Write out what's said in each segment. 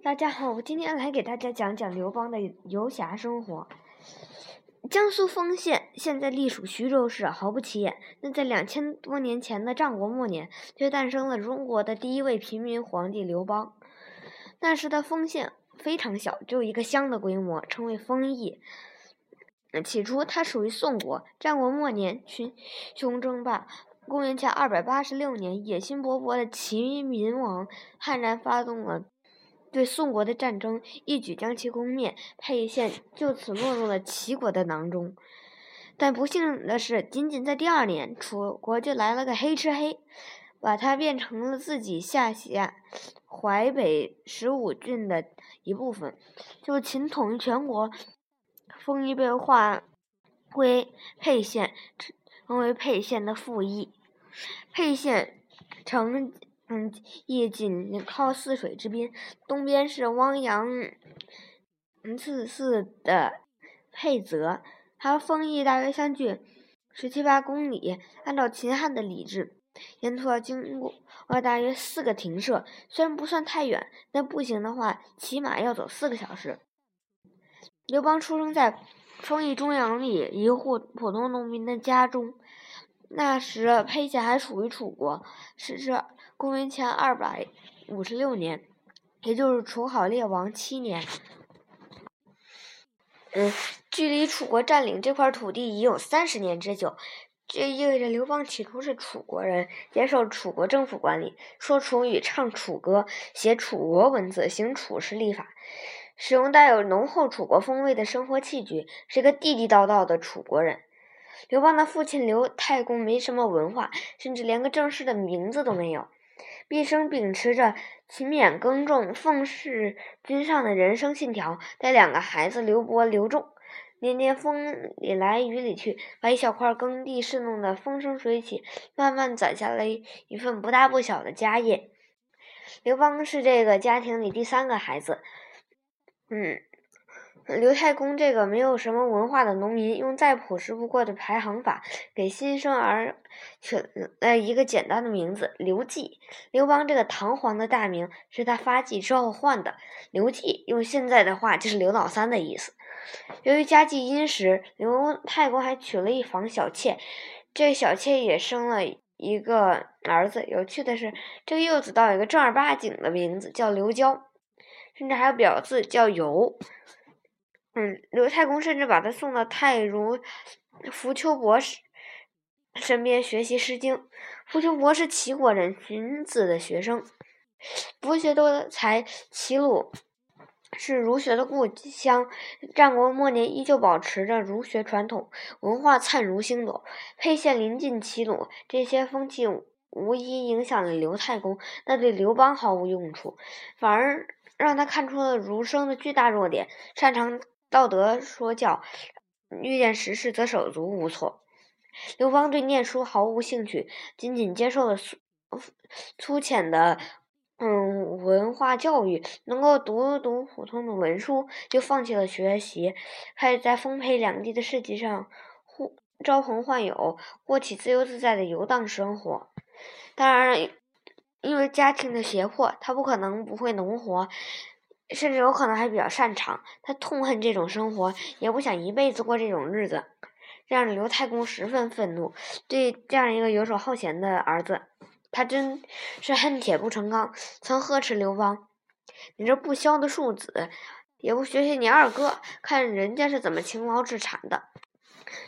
大家好，我今天来给大家讲讲刘邦的游侠生活。江苏丰县现在隶属徐州市，毫不起眼。那在两千多年前的战国末年，却诞生了中国的第一位平民皇帝刘邦。那时的丰县非常小，只有一个乡的规模，称为丰邑。起初，它属于宋国。战国末年，群雄争霸。公元前二百八十六年，野心勃勃的齐闵王悍然发动了。对宋国的战争一举将其攻灭，沛县就此落入了齐国的囊中。但不幸的是，仅仅在第二年，楚国就来了个黑吃黑，把它变成了自己下辖淮北十五郡的一部分。就秦统一全国，封邑被划归沛县，成为沛县的附邑。沛县城。嗯，也紧靠泗水之滨，东边是汪洋恣肆的沛泽，和丰邑大约相距十七八公里。按照秦汉的礼制，沿途要经过大约四个亭舍，虽然不算太远，但步行的话，起码要走四个小时。刘邦出生在丰邑中阳里一户普通农民的家中，那时沛县还属于楚国，是这。公元前二百五十六年，也就是楚考烈王七年，嗯，距离楚国占领这块土地已有三十年之久。这意味着刘邦起初是楚国人，接受楚国政府管理，说楚语，唱楚歌，写楚国文字，行楚式历法，使用带有浓厚楚国风味的生活器具，是个地地道道的楚国人。刘邦的父亲刘太公没什么文化，甚至连个正式的名字都没有。毕生秉持着勤勉耕种、奉事君上的人生信条，带两个孩子刘伯、刘仲，年年风里来雨里去，把一小块耕地侍弄得风生水起，慢慢攒下了一份不大不小的家业。刘邦是这个家庭里第三个孩子，嗯。刘太公这个没有什么文化的农民，用再朴实不过的排行法，给新生儿取了一个简单的名字刘季。刘邦这个堂皇的大名是他发迹之后换的，刘季用现在的话就是刘老三的意思。由于家境殷实，刘太公还娶了一房小妾，这小妾也生了一个儿子。有趣的是，这个幼子倒有一个正儿八经的名字，叫刘娇，甚至还有表字叫尤。刘太公甚至把他送到太儒苻丘伯身边学习《诗经》。苻丘伯是齐国人，荀子的学生，博学多才。齐鲁是儒学的故乡，战国末年依旧保持着儒学传统，文化灿如星斗。沛县临近齐鲁，这些风气无一影响了刘太公，那对刘邦毫无用处，反而让他看出了儒生的巨大弱点，擅长。道德说教，遇见时事则手足无措。刘邦对念书毫无兴趣，仅仅接受了粗粗浅的嗯文化教育，能够读读普通的文书，就放弃了学习，开始在丰沛两地的市集上呼招朋唤友，过起自由自在的游荡生活。当然，因为家庭的胁迫，他不可能不会农活。甚至有可能还比较擅长。他痛恨这种生活，也不想一辈子过这种日子，让刘太公十分愤怒。对这样一个游手好闲的儿子，他真是恨铁不成钢，曾呵斥刘邦：“你这不肖的庶子，也不学学你二哥，看人家是怎么勤劳致产的。”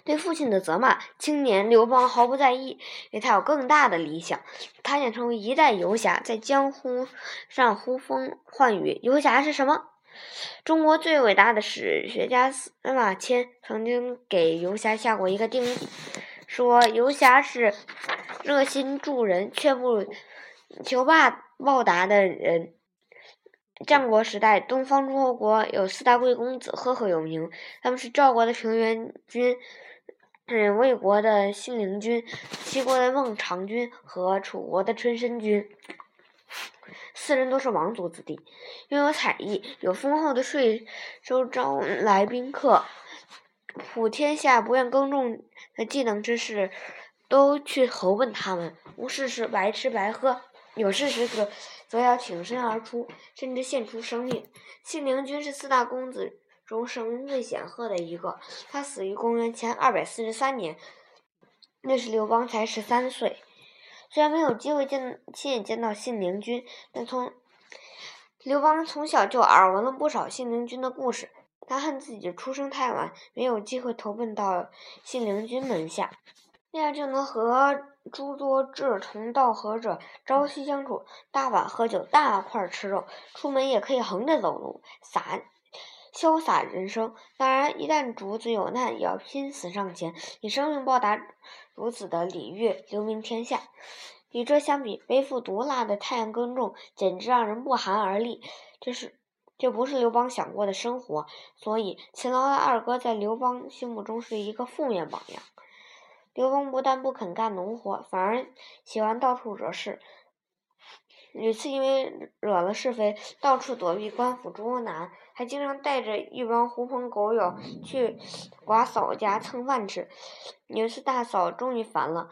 对父亲的责骂，青年刘邦毫不在意，因为他有更大的理想。他想成为一代游侠，在江湖上呼风唤雨。游侠是什么？中国最伟大的史学家司马迁曾经给游侠下过一个定义，说游侠是热心助人却不求报报答的人。战国时代，东方诸侯国有四大贵公子，赫赫有名。他们是赵国的平原君，嗯，魏国的信陵君，齐国的孟尝君和楚国的春申君。四人都是王族子弟，拥有才艺，有丰厚的税收招来宾客。普天下不愿耕种的技能之士，都去投奔他们。无事时白吃白喝，有事时则则要挺身而出，甚至献出生命。信陵君是四大公子中声名最显赫的一个，他死于公元前二百四十三年，那时刘邦才十三岁。虽然没有机会见亲眼见到信陵君，但从刘邦从小就耳闻了不少信陵君的故事。他恨自己出生太晚，没有机会投奔到信陵君门下，那样就能和诸多志同道合者朝夕相处，大碗喝酒，大块吃肉，出门也可以横着走路，洒潇洒人生。当然，一旦主子有难，也要拼死上前，以生命报答如此的礼遇，留名天下。与这相比，背负毒辣的太阳耕种，简直让人不寒而栗。这是。这不是刘邦想过的生活，所以勤劳的二哥在刘邦心目中是一个负面榜样。刘邦不但不肯干农活，反而喜欢到处惹事，屡次因为惹了是非，到处躲避官府捉拿，还经常带着一帮狐朋狗友去寡嫂家蹭饭吃。有一次，大嫂终于烦了。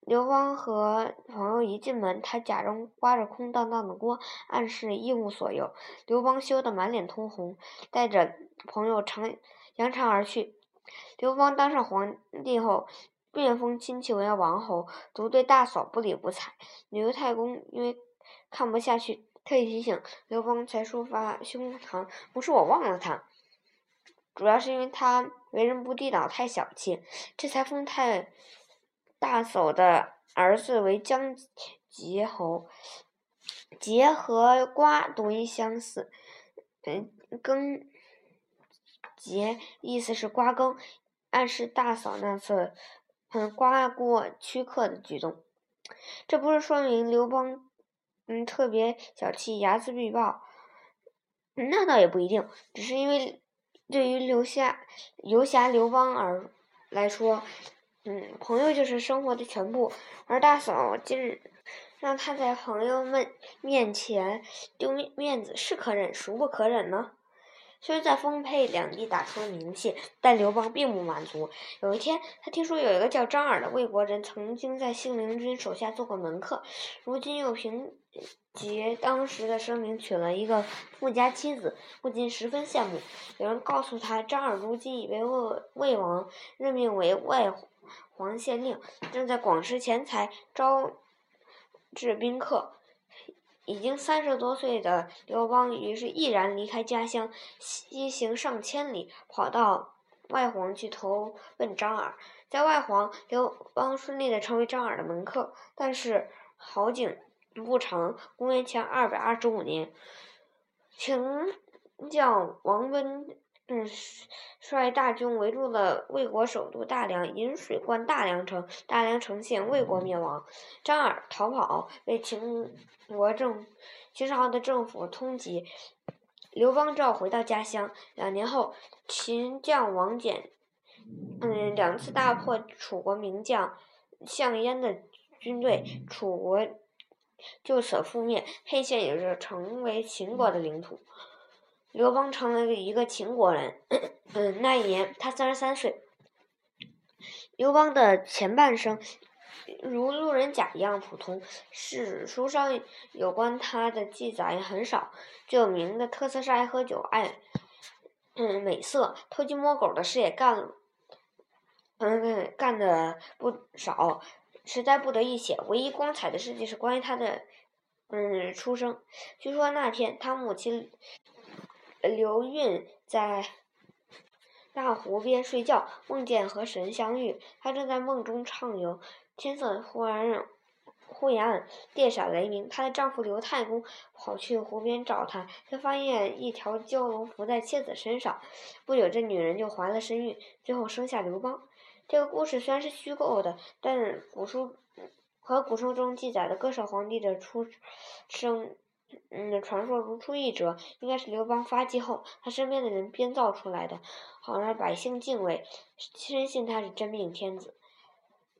刘邦和朋友一进门，他假装刮着空荡荡的锅，暗示一无所有。刘邦羞得满脸通红，带着朋友长扬长而去。刘邦当上皇帝后，便封亲戚为王侯，独对大嫂不理不睬。刘太公因为看不下去，特意提醒刘邦，才抒发胸膛。不是我忘了他，主要是因为他为人不地道，太小气，这才封太。大嫂的儿子为姜杰侯，杰和瓜读音相似，嗯，耕杰意思是瓜耕，暗示大嫂那次嗯刮过驱客的举动。这不是说明刘邦嗯特别小气、睚眦必报，那倒也不一定，只是因为对于刘夏游侠刘邦而来说。嗯，朋友就是生活的全部，而大嫂今日让他在朋友们面前丢面面子，是可忍孰不可忍呢？虽然在丰沛两地打出了名气，但刘邦并不满足。有一天，他听说有一个叫张耳的魏国人曾经在信陵君手下做过门客，如今又凭借当时的声名娶了一个富家妻子，不禁十分羡慕。有人告诉他，张耳如今已被魏魏王任命为外。黄县令正在广施钱财招致宾客，已经三十多岁的刘邦于是毅然离开家乡，西行上千里，跑到外黄去投奔张耳。在外黄，刘邦顺利的成为张耳的门客。但是好景不长，公元前二百二十五年，秦将王温。嗯，率大军围住了魏国首都大梁，引水灌大梁城，大梁城陷，魏国灭亡。张耳逃跑，被秦国政秦朝的政府通缉。刘邦召回到家乡。两年后，秦将王翦，嗯，两次大破楚国名将项燕的军队，楚国就此覆灭，沛县也就成为秦国的领土。刘邦成了一个秦国人。嗯，那一年他三十三岁。刘邦的前半生如路人甲一样普通，史书上有关他的记载很少。最有名的特色是爱喝酒、爱嗯美色、偷鸡摸狗的事也干，嗯干的不少，实在不得一写。唯一光彩的事迹是关于他的嗯出生。据说那天他母亲。刘运在大湖边睡觉，梦见和神相遇。他正在梦中畅游，天色忽然忽然暗，电闪雷鸣。她的丈夫刘太公跑去湖边找她，却发现一条蛟龙伏在妻子身上。不久，这女人就怀了身孕，最后生下刘邦。这个故事虽然是虚构的，但古书和古书中记载的各少皇帝的出生。嗯，传说如出一辙，应该是刘邦发迹后，他身边的人编造出来的，好让百姓敬畏，深信他是真命天子。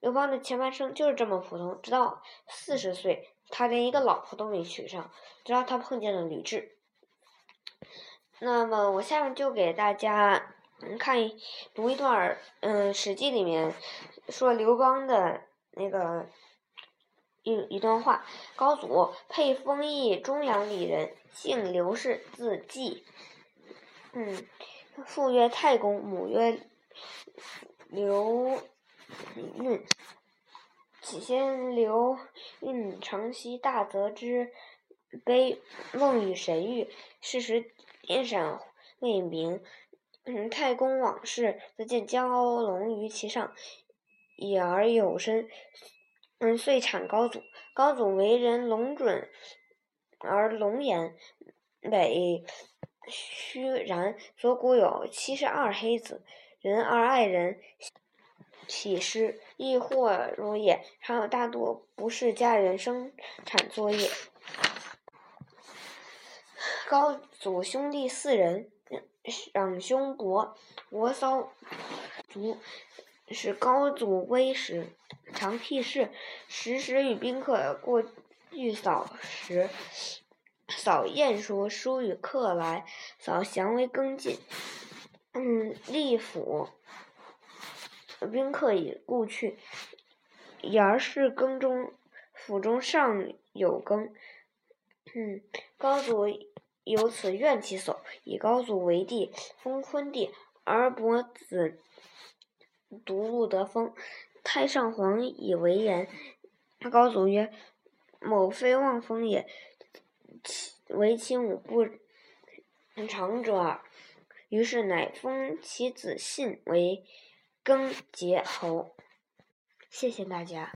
刘邦的前半生就是这么普通，直到四十岁，他连一个老婆都没娶上，直到他碰见了吕雉。那么，我下面就给大家看读一段嗯，《史记》里面说刘邦的那个一一段话：高祖，沛丰邑中阳里人，姓刘氏，字季。嗯，父曰太公，母曰刘运。起先刘运承袭大泽之碑，梦与神遇，是时电闪未明。嗯，太公往事，则见蛟龙于其上，已而有身。嗯，遂产高祖。高祖为人龙准而龙颜，美虚然。左谷有七十二黑子，人而爱人，喜诗，亦或如也。常有大多不是家人生产作业。高祖兄弟四人，长兄伯伯骚卒，是高祖威时。常辟事，时时与宾客过御扫时，扫宴说书与客来，扫祥为更进。嗯，立府宾客已故去，言是更中，府中尚有更。嗯，高祖由此怨其叟，以高祖为帝，封昆帝，而伯子独入得风。太上皇以为言，高祖曰：“某非望风也，其为其母不长者耳。”于是乃封其子信为更节侯。谢谢大家。